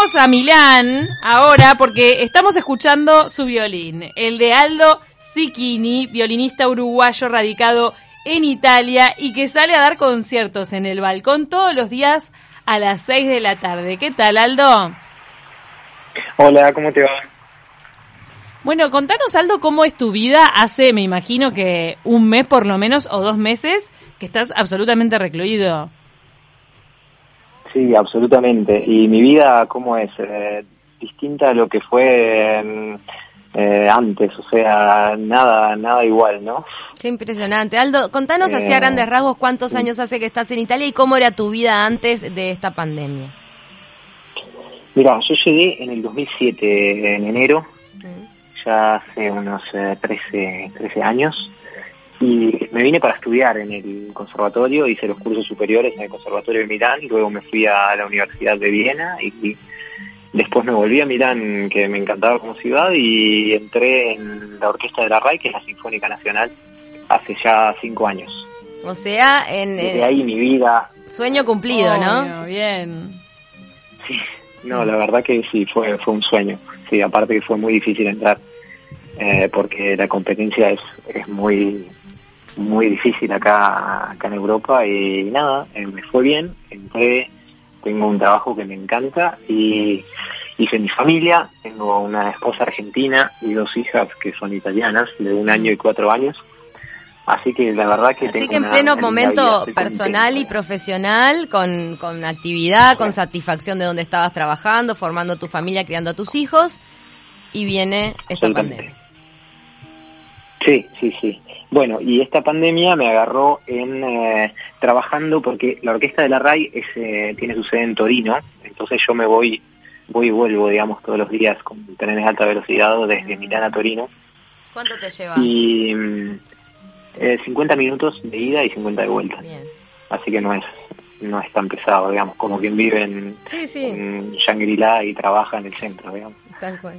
Vamos a Milán ahora porque estamos escuchando su violín, el de Aldo Zicchini, violinista uruguayo radicado en Italia y que sale a dar conciertos en el balcón todos los días a las 6 de la tarde. ¿Qué tal, Aldo? Hola, ¿cómo te va? Bueno, contanos, Aldo, cómo es tu vida hace, me imagino que un mes por lo menos o dos meses que estás absolutamente recluido. Sí, absolutamente. ¿Y mi vida cómo es? Eh, distinta a lo que fue eh, antes, o sea, nada nada igual, ¿no? Qué impresionante. Aldo, contanos así a eh, grandes rasgos cuántos años hace que estás en Italia y cómo era tu vida antes de esta pandemia. Mira, yo llegué en el 2007, en enero, ya hace unos 13, 13 años. Y me vine para estudiar en el conservatorio, hice los cursos superiores en el conservatorio de Milán, luego me fui a la Universidad de Viena y, después me volví a Milán, que me encantaba como ciudad, y entré en la orquesta de la RAI, que es la Sinfónica Nacional, hace ya cinco años. O sea, en... Desde ahí mi vida... Sueño cumplido, ¿no? Bien. Sí, no, la verdad que sí, fue, fue un sueño. Sí, aparte que fue muy difícil entrar, eh, porque la competencia es, es muy muy difícil acá, acá en Europa y nada, eh, me fue bien, entré, tengo un trabajo que me encanta y hice mi familia, tengo una esposa argentina y dos hijas que son italianas de un año y cuatro años. Así que la verdad que... Así que en pleno momento personal y profesional, con, con actividad, con satisfacción de donde estabas trabajando, formando tu familia, criando a tus hijos, y viene esta pandemia. Sí, sí, sí. Bueno, y esta pandemia me agarró en eh, trabajando porque la orquesta de la RAI es, eh, tiene su sede en Torino, entonces yo me voy voy y vuelvo, digamos, todos los días con trenes de alta velocidad desde Milán a Torino. ¿Cuánto te lleva? Y 50 mm, eh, minutos de ida y 50 de vuelta. Así que no es no es tan pesado, digamos, como quien vive en, Shangri-La y trabaja en el centro, digamos. Tal cual.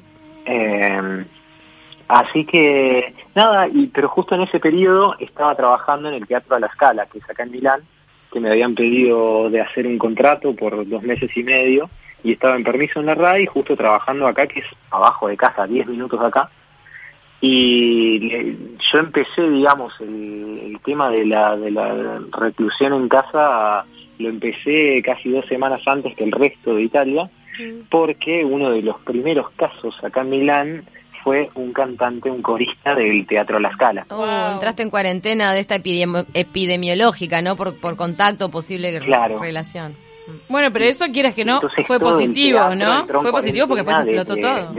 Así que, nada, y, pero justo en ese periodo estaba trabajando en el Teatro a la Scala, que es acá en Milán, que me habían pedido de hacer un contrato por dos meses y medio, y estaba en permiso en la RAI, justo trabajando acá, que es abajo de casa, 10 minutos acá. Y yo empecé, digamos, el, tema de la, de la reclusión en casa, lo empecé casi dos semanas antes que el resto de Italia, porque uno de los primeros casos acá en Milán fue un cantante, un corista del Teatro La Scala. Oh, entraste en cuarentena de esta epidemiológica, ¿no? Por, por contacto, posible relación. Bueno, pero eso quieras que no, fue positivo, ¿no? Fue positivo porque después explotó todo.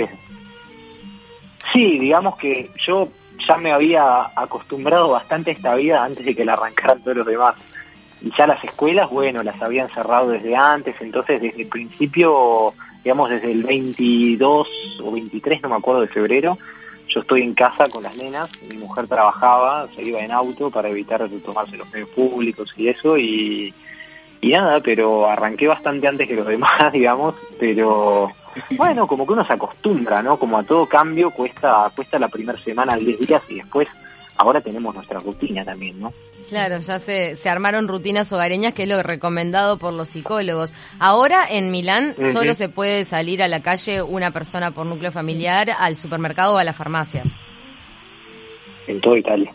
Sí, digamos que yo ya me había acostumbrado bastante a esta vida antes de que la arrancaran todos los demás. Y ya las escuelas, bueno, las habían cerrado desde antes, entonces desde el principio digamos desde el 22 o 23, no me acuerdo, de febrero, yo estoy en casa con las nenas, mi mujer trabajaba, se iba en auto para evitar tomarse los medios públicos y eso, y, y nada, pero arranqué bastante antes que los demás, digamos, pero bueno, como que uno se acostumbra, ¿no? Como a todo cambio cuesta, cuesta la primera semana, 10 días y después ahora tenemos nuestra rutina también, ¿no? Claro, ya se, se armaron rutinas hogareñas, que es lo recomendado por los psicólogos. Ahora en Milán solo se puede salir a la calle una persona por núcleo familiar, al supermercado o a las farmacias. En toda Italia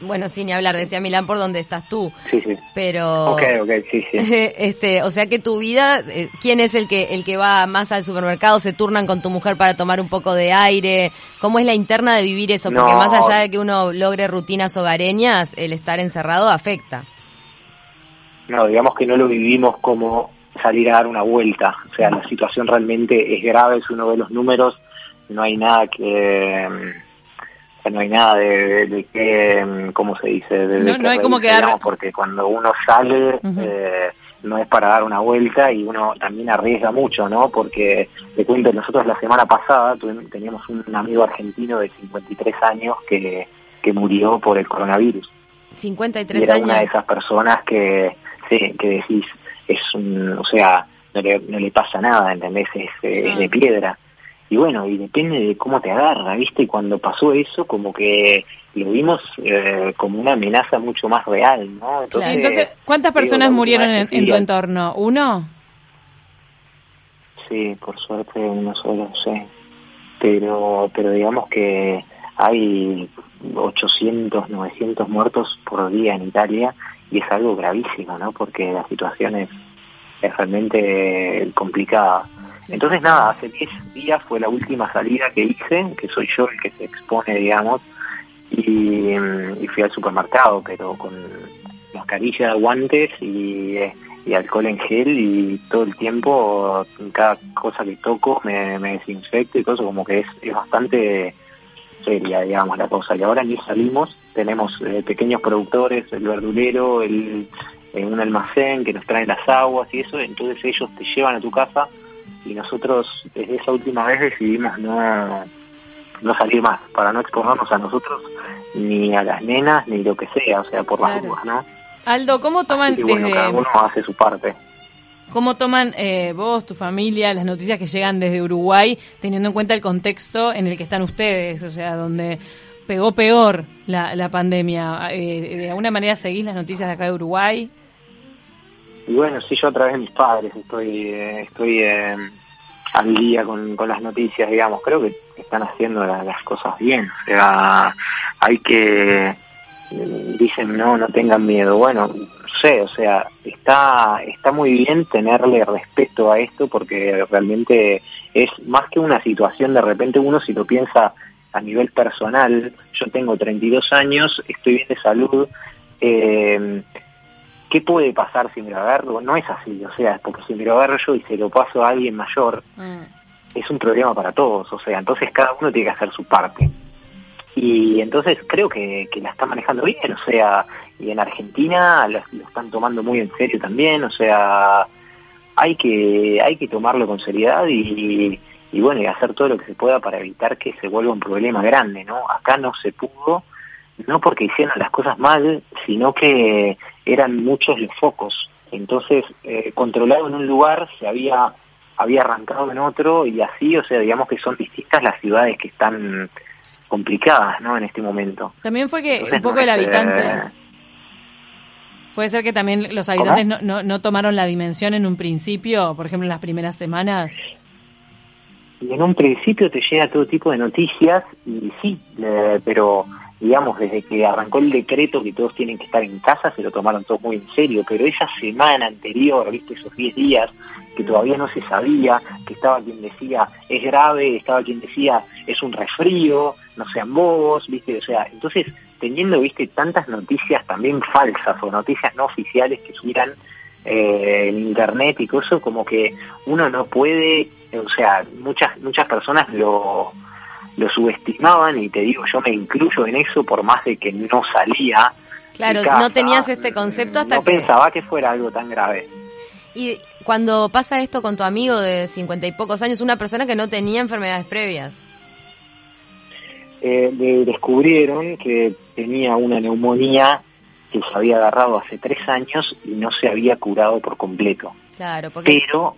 bueno, sin ni hablar, decía Milán por donde estás tú. Sí, sí. Pero. Ok, ok, sí, sí. este, o sea que tu vida, eh, ¿quién es el que, el que va más al supermercado? ¿Se turnan con tu mujer para tomar un poco de aire? ¿Cómo es la interna de vivir eso? Porque más allá de que uno logre rutinas hogareñas, el estar encerrado afecta. No, digamos que no lo vivimos como salir a dar una vuelta. O sea, la situación realmente es grave, si uno ve los números, no hay nada que no hay nada de, de, que, mm, ¿cómo se dice? De, no, hay como quedar... Porque cuando uno sale, eh, no es para dar una vuelta y uno también arriesga mucho, ¿no? Porque, te cuento, nosotros la semana pasada teníamos un amigo argentino de 53 años que, que murió por el coronavirus. 53 y era años. una de esas personas que, sí, que decís, es un, o sea, no le, no le pasa nada, ¿entendés? Es, es de piedra y bueno, y depende de cómo te agarra, ¿viste? Y cuando pasó eso, como que lo vimos eh, como una amenaza mucho más real, ¿no? Entonces, ¿cuántas personas murieron en, tu entorno? ¿Uno? sí, por suerte uno solo, sí. Pero, pero digamos que hay 800, 900 muertos por día en Italia y es algo gravísimo, ¿no? Porque la situación es, es realmente complicada. Entonces nada, hace 10 días fue la última salida que hice, que soy yo el que se expone, digamos, y, y fui al supermercado, pero con mascarilla, guantes y, y, alcohol en gel y todo el tiempo, cada cosa que toco me, desinfecto y cosas como que es, es bastante seria, digamos, la cosa. Y ahora ni salimos, tenemos eh, pequeños productores, el verdulero, el, eh, un almacén que nos traen las aguas y eso, entonces ellos te llevan a tu casa y nosotros desde esa última vez decidimos no, no salir más, para no exponernos a nosotros ni a las nenas ni lo que sea, o sea, por las dudas, ¿no? Aldo, ¿cómo toman que, bueno, desde... cada uno hace su parte. ¿Cómo toman eh, vos, tu familia, las noticias que llegan desde Uruguay, teniendo en cuenta el contexto en el que están ustedes? O sea, donde pegó peor la, la pandemia. Eh, ¿De alguna manera seguís las noticias de acá de Uruguay? Y bueno, sí, yo a través de mis padres estoy eh, estoy eh, al día con, con las noticias, digamos. Creo que están haciendo la- las cosas bien. O sea, hay que... Dicen, no, no tengan miedo. Bueno, no sé, o sea, está, está muy bien tenerle respeto a esto porque realmente es más que una situación, de repente uno si lo piensa a nivel personal, yo tengo 32 años, estoy bien de salud, eh, ¿qué puede pasar si me lo agarro? No es así, o sea, porque si me lo agarro yo y se lo paso a alguien mayor, Mm. es un problema para todos, o sea, entonces cada uno tiene que hacer su parte. Y entonces creo que, que la está manejando bien, o sea, y en Argentina lo, lo están tomando muy en serio también, o sea, hay que hay que tomarlo con seriedad y, y bueno, y hacer todo lo que se pueda para evitar que se vuelva un problema grande, ¿no? Acá no se pudo, no porque hicieron las cosas mal, sino que eran muchos los focos. Entonces, eh, controlado en un lugar se había había arrancado en otro y así, o sea, digamos que son distintas las ciudades que están complicadas, ¿no? En este momento. También fue que Entonces, un poco no el habitante... eh, Puede ser que también los habitantes no, no, no tomaron la dimensión en un principio, por ejemplo, en las primeras semanas. Y en un principio te llega todo tipo de noticias y sí, eh, pero digamos, desde que arrancó el decreto que todos tienen que estar en casa, se lo tomaron todos muy en serio, pero esa semana anterior, viste, esos 10 días, que todavía no se sabía, que estaba quien decía es grave, estaba quien decía es un resfrío, no sean bobos, viste, o sea, entonces teniendo, viste, tantas noticias también falsas o noticias no oficiales que subieran eh, en internet y cosas como que uno no puede, o sea, muchas muchas personas lo lo subestimaban y te digo, yo me incluyo en eso por más de que no salía. Claro, casa, no tenías este concepto hasta no que... pensaba que fuera algo tan grave. Y cuando pasa esto con tu amigo de cincuenta y pocos años, una persona que no tenía enfermedades previas. Eh, le descubrieron que tenía una neumonía que se había agarrado hace tres años y no se había curado por completo. Claro, porque... Pero.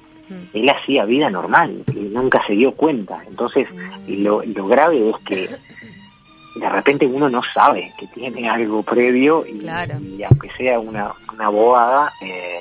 Él hacía vida normal y nunca se dio cuenta. Entonces, lo, lo grave es que de repente uno no sabe que tiene algo previo y, Claro. y aunque sea una, una bobada, eh,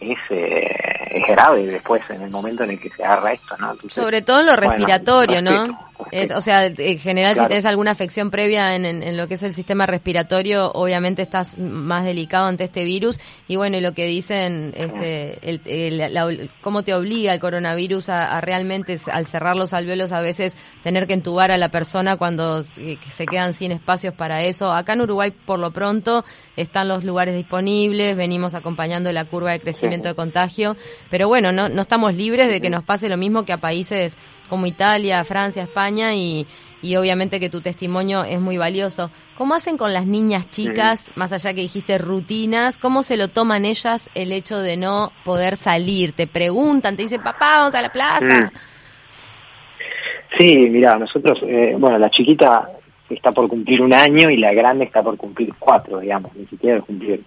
es, eh, es grave después en el momento en el que se agarra esto, ¿no? Entonces, Sobre todo en lo bueno, respiratorio, ¿no? Eh, o sea, en general, si tenés alguna afección previa en, en- en lo que es el sistema respiratorio, obviamente estás más delicado ante este virus. Y bueno, y lo que dicen, este, el, el- la- cómo te obliga el coronavirus a, a realmente, al cerrar los alveolos, a veces tener que entubar a la persona cuando eh, se quedan sin espacios para eso. Acá en Uruguay, por lo pronto, están los lugares disponibles, venimos acompañando la curva de crecimiento de contagio, pero bueno, no, no estamos libres de que nos pase lo mismo que a países como Italia, Francia, España y, y obviamente que tu testimonio es muy valioso. ¿Cómo hacen con las niñas chicas, más allá que dijiste rutinas, cómo se lo toman ellas el hecho de no poder salir? Te preguntan, te dicen, papá, vamos a la plaza. Mm. Sí, mira, nosotros, eh, bueno, la chiquita está por cumplir un año y la grande está por cumplir cuatro, digamos, ni siquiera de cumplir.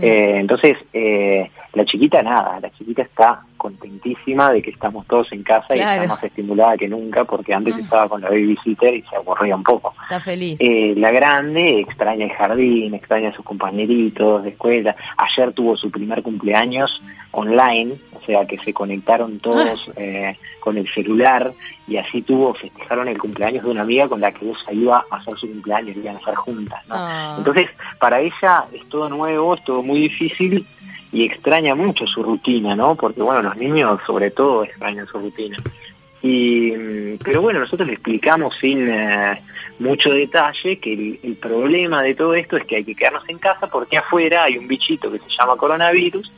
Eh, entonces, eh, la chiquita nada, la chiquita está contentísima de que estamos todos en casa y está más estimulada que nunca porque antes Ah. estaba con la babysitter y se aburría un poco. Está feliz. Eh, la grande extraña el jardín, extraña a sus compañeritos de escuela. Ayer tuvo su primer cumpleaños online, sea que se conectaron todos eh, con el celular y así tuvo, festejaron el cumpleaños de una amiga con la que ella iba a hacer su cumpleaños, iban a estar juntas, ¿no? Ah. Entonces, para ella es todo nuevo, es todo muy difícil y extraña mucho su rutina, ¿no? Porque bueno, los niños sobre todo extrañan su rutina. Y, mm, pero bueno, nosotros le explicamos sin eh, mucho detalle que el, el problema de todo esto es que hay que quedarnos en casa porque afuera hay un bichito que se llama coronavirus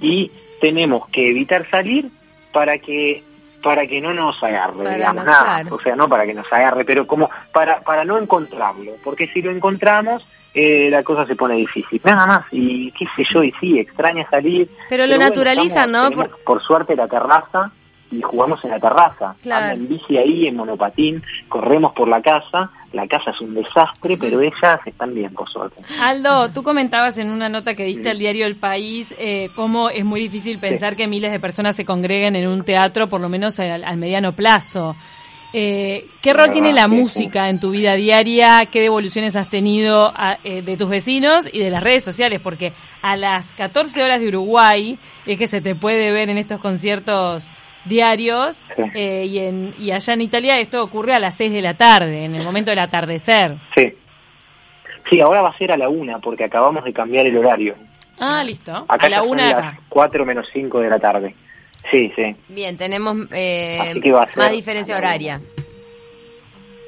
y tenemos que evitar salir para que para que no nos agarre, Para digamos, nada, o sea, no para que nos agarre, pero como para para no encontrarlo, porque si lo encontramos eh, la cosa se pone difícil, nada más, y qué sé yo, y sí, extraña salir. Pero lo bueno, naturalizan, estamos- ¿no? tenemos, Por- por suerte la terraza y jugamos en la terraza, Claro. Anda en bici ahí, en monopatín, corremos por la casa, la casa es un desastre, pero ellas están bien, por suerte. Aldo, tú comentabas en una nota que diste al diario El País eh, cómo es muy difícil pensar que miles de personas se congreguen en un teatro, por lo menos al, al mediano plazo. Eh, ¿Qué La rol tiene la música en tu vida diaria? ¿Qué devoluciones has tenido a- eh, de tus vecinos y de las redes sociales? Porque a las 14 horas de Uruguay es que se te puede ver en estos conciertos diarios Sí. eh, y, en, y allá en Italia esto ocurre a las 6 de la tarde, en el momento del atardecer. Sí. Sí, ahora va a ser a la una, porque acabamos de cambiar el horario. Ah, listo. Acá a la son las acá. 4 menos 5 de la tarde. Sí, sí, Bien, tenemos eh, más diferencia horaria.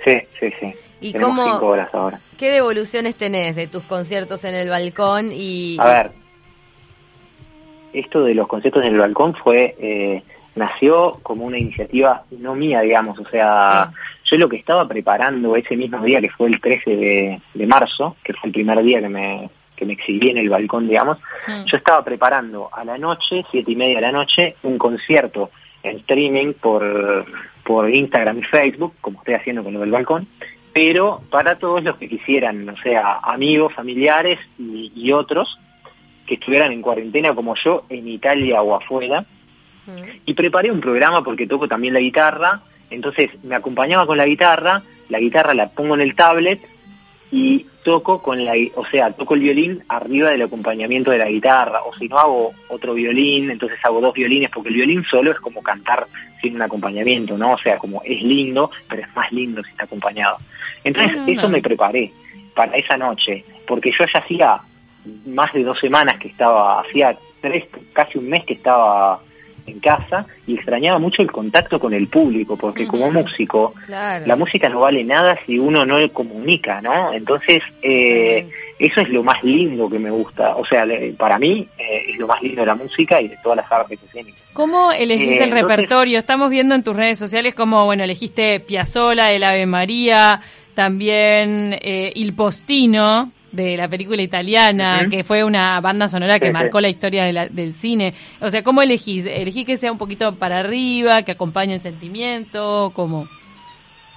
sí, sí, sí. ¿Y Tenemos cómo- 5 horas ahora. ¿Qué devoluciones tenés de tus conciertos en el balcón? y A ver, esto de los conciertos en el balcón fue, eh, nació como una iniciativa no mía, digamos, o sea, yo lo que estaba preparando ese mismo día, que fue el 13 de, de marzo, que fue el primer día que me, que me exhibí en el balcón, digamos, Mm. yo estaba preparando a la noche, siete y media de la noche, un concierto en streaming por, por Instagram y Facebook, como estoy haciendo con lo del balcón, pero para todos los que quisieran, o sea, amigos, familiares y, y otros que estuvieran en cuarentena como yo, en Italia o afuera, Y preparé un programa porque toco también la guitarra, entonces me acompañaba con la guitarra, la guitarra la pongo en el tablet y toco con la, o sea, toco el violín arriba del acompañamiento de la guitarra, o si no hago otro violín, entonces hago dos violines, porque el violín solo es como cantar sin un acompañamiento, ¿no? O sea, como es lindo, pero es más lindo si está acompañado. Entonces, Ah, eso no. me preparé para esa noche, porque yo ya hacía más de dos semanas que estaba, hacía tres, casi un mes que estaba en casa y extrañaba mucho el contacto con el público, porque como músico, Claro. la música no vale nada si uno no le comunica, ¿no? Entonces, eh, eso es lo más lindo que me gusta. O sea, le- para mí eh, es lo más lindo de la música y de todas las artes escénicas. ¿Cómo elegís Eh, el entonces- repertorio? Estamos viendo en tus redes sociales como, bueno, elegiste Piazzola, El Ave María, también eh, Il Postino, de la película italiana, que fue una banda sonora que Sí, marcó sí. la historia de la- del cine. O sea, ¿cómo elegís? ¿Elegís que sea un poquito para arriba, que acompañe el sentimiento? ¿Cómo?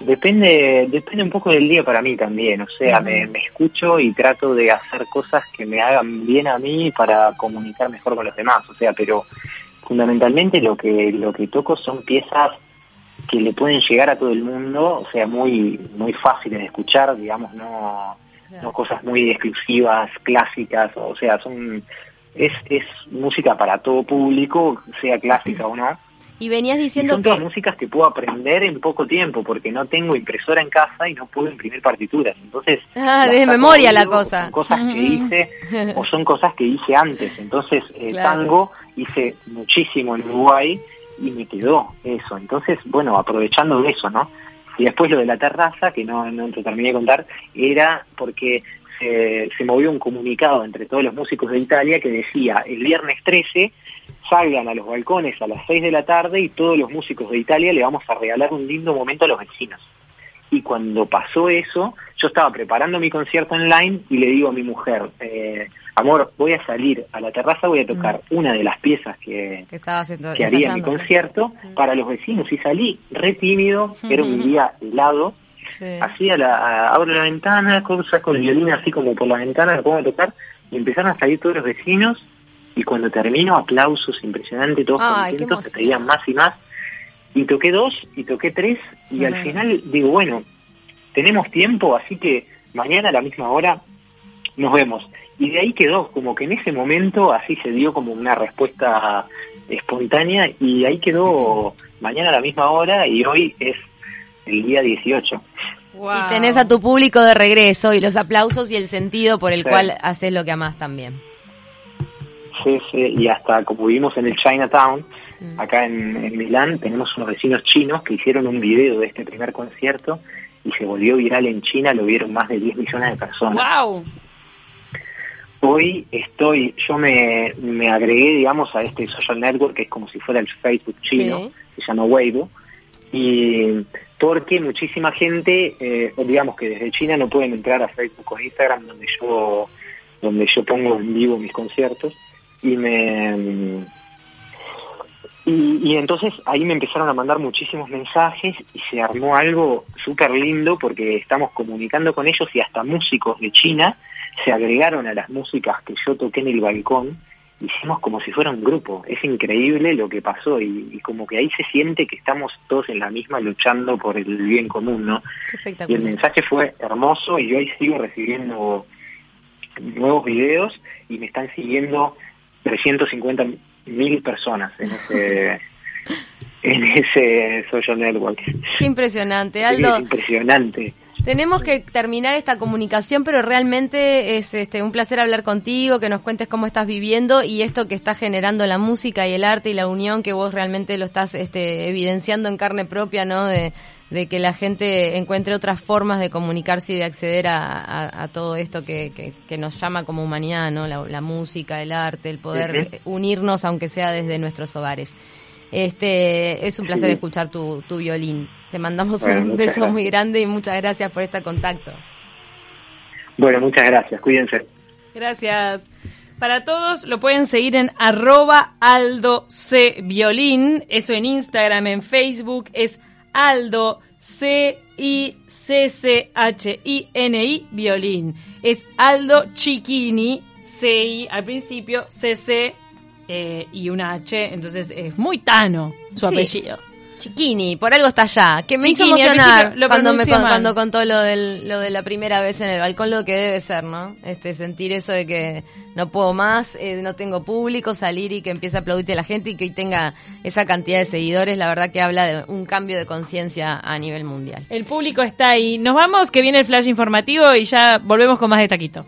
Depende, depende un poco del día para mí también, o sea, me, me escucho y trato de hacer cosas que me hagan bien a mí para comunicar mejor con los demás, o sea, pero fundamentalmente lo que lo que toco son piezas que le pueden llegar a todo el mundo, o sea, muy muy fáciles de escuchar, digamos, no no cosas muy exclusivas, clásicas, o sea, son es es música para todo público, sea clásica o no. Y venías Y diciendo son que... todas músicas que puedo aprender en poco tiempo, porque no tengo impresora en casa y no puedo imprimir partituras. Entonces, Ah, de memoria la cosa. Son cosas que hice o son cosas que hice antes. Entonces, el Claro. tango hice muchísimo en Uruguay y me quedó eso. Entonces, bueno, aprovechando de eso, ¿no? Y después lo de la terraza, que no, no te terminé de contar, era porque se, se movió un comunicado entre todos los músicos de Italia que decía, el viernes 13 salgan a los balcones a las 6 de la tarde y todos los músicos de Italia le vamos a regalar un lindo momento a los vecinos. Y cuando pasó eso, yo estaba preparando mi concierto online y le digo a mi mujer, eh, amor, voy a salir a la terraza, voy a tocar una de las piezas que, Que que haría en mi concierto para los vecinos y salí re tímido, era un día helado, Sí. así a la, a- abro la ventana, con- saco el violín así como por la ventana, lo pongo a tocar y empezaron a salir todos los vecinos y cuando termino aplausos impresionantes, todos Ay, contentos, se emoción. pedían más y más y toqué dos y toqué tres y al final digo, bueno, tenemos tiempo, así que mañana a la misma hora nos vemos. Y de ahí quedó, como que en ese momento así se dio como una respuesta espontánea y ahí quedó mañana a la misma hora y hoy es el día 18. Y tenés a tu público de regreso y los aplausos y el sentido por el cual haces lo que amás también. Sí, sí, y hasta como vivimos en el Chinatown, mm. acá en, Milán, tenemos unos vecinos chinos que hicieron un video de este primer concierto y se volvió viral en China, lo vieron más de 10 millones de personas. ¡Wow! Hoy estoy, yo me, me agregué, digamos, a este social network que es como si fuera el Facebook chino, se llama Weibo, y porque muchísima gente, eh, digamos que desde China no pueden entrar a Facebook o Instagram donde yo donde yo pongo en vivo mis conciertos y me y, entonces ahí me empezaron a mandar muchísimos mensajes y se armó algo súper lindo porque estamos comunicando con ellos y hasta músicos de China se agregaron a las músicas que yo toqué en el balcón. Hicimos como si fuera un grupo. Es increíble lo que pasó y, como que ahí se siente que estamos todos en la misma luchando por el bien común, ¿no? Y el mensaje fue hermoso y yo ahí sigo recibiendo nuevos videos y me están siguiendo 350 mil personas en ese en ese social network. Qué impresionante, Aldo. Es impresionante. Tenemos que terminar esta comunicación, pero realmente es este un placer hablar contigo, que nos cuentes cómo estás viviendo y esto que está generando la música y el arte y la unión, que vos realmente lo estás este, evidenciando en carne propia, ¿no? De, que la gente encuentre otras formas de comunicarse y de acceder a, todo esto que, que, nos llama como humanidad, ¿no? La, música, el arte, el poder unirnos, aunque sea desde nuestros hogares. Este, es un placer escuchar tu, tu violín. Te mandamos un beso muy grande y muchas gracias por este contacto. Bueno, muchas gracias. Cuídense. Gracias. Para todos lo pueden seguir en arroba Aldo C Violín. Eso en Instagram, en Facebook es Aldo C I C C H I N I Violín. Es Aldo Chiquini C I al principio C C eh, y una H, entonces es muy tano su apellido. Chiquini, por algo está allá. Que me hizo emocionar cuando me cuando contó lo del, lo de la primera vez en el balcón, lo que debe ser, ¿no? Este sentir eso de que no puedo más, eh, no tengo público, salir y que empiece a aplaudirte a la gente y que hoy tenga esa cantidad de seguidores, la verdad que habla de un cambio de conciencia a nivel mundial. El público está ahí. Nos vamos, que viene el flash informativo y ya volvemos con más de taquito.